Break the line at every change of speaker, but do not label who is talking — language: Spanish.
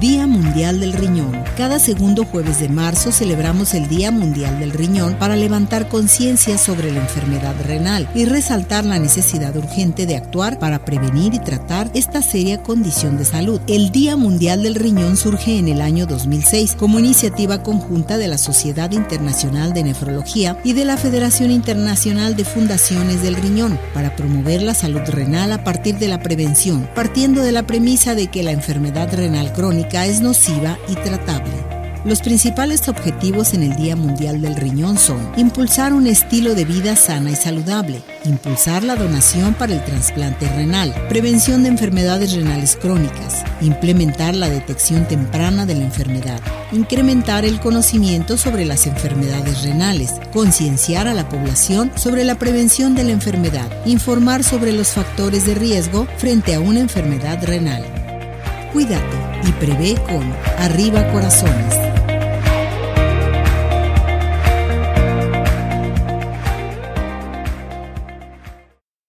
Día Mundial del Riñón. Cada segundo jueves de marzo celebramos el Día Mundial del Riñón para levantar conciencia sobre la enfermedad renal y resaltar la necesidad urgente de actuar para prevenir y tratar esta seria condición de salud. El Día Mundial del Riñón surge en el año 2006 como iniciativa conjunta de la Sociedad Internacional de Nefrología y de la Federación Internacional de Fundaciones del Riñón para promover la salud renal a partir de la prevención, partiendo de la premisa de que la enfermedad renal crónica es nociva y tratable. Los principales objetivos en el Día Mundial del Riñón son impulsar un estilo de vida sana y saludable, impulsar la donación para el trasplante renal, prevención de enfermedades renales crónicas, implementar la detección temprana de la enfermedad, incrementar el conocimiento sobre las enfermedades renales, concienciar a la población sobre la prevención de la enfermedad, informar sobre los factores de riesgo frente a una enfermedad renal. Cuídate y prevé con Arriba Corazones.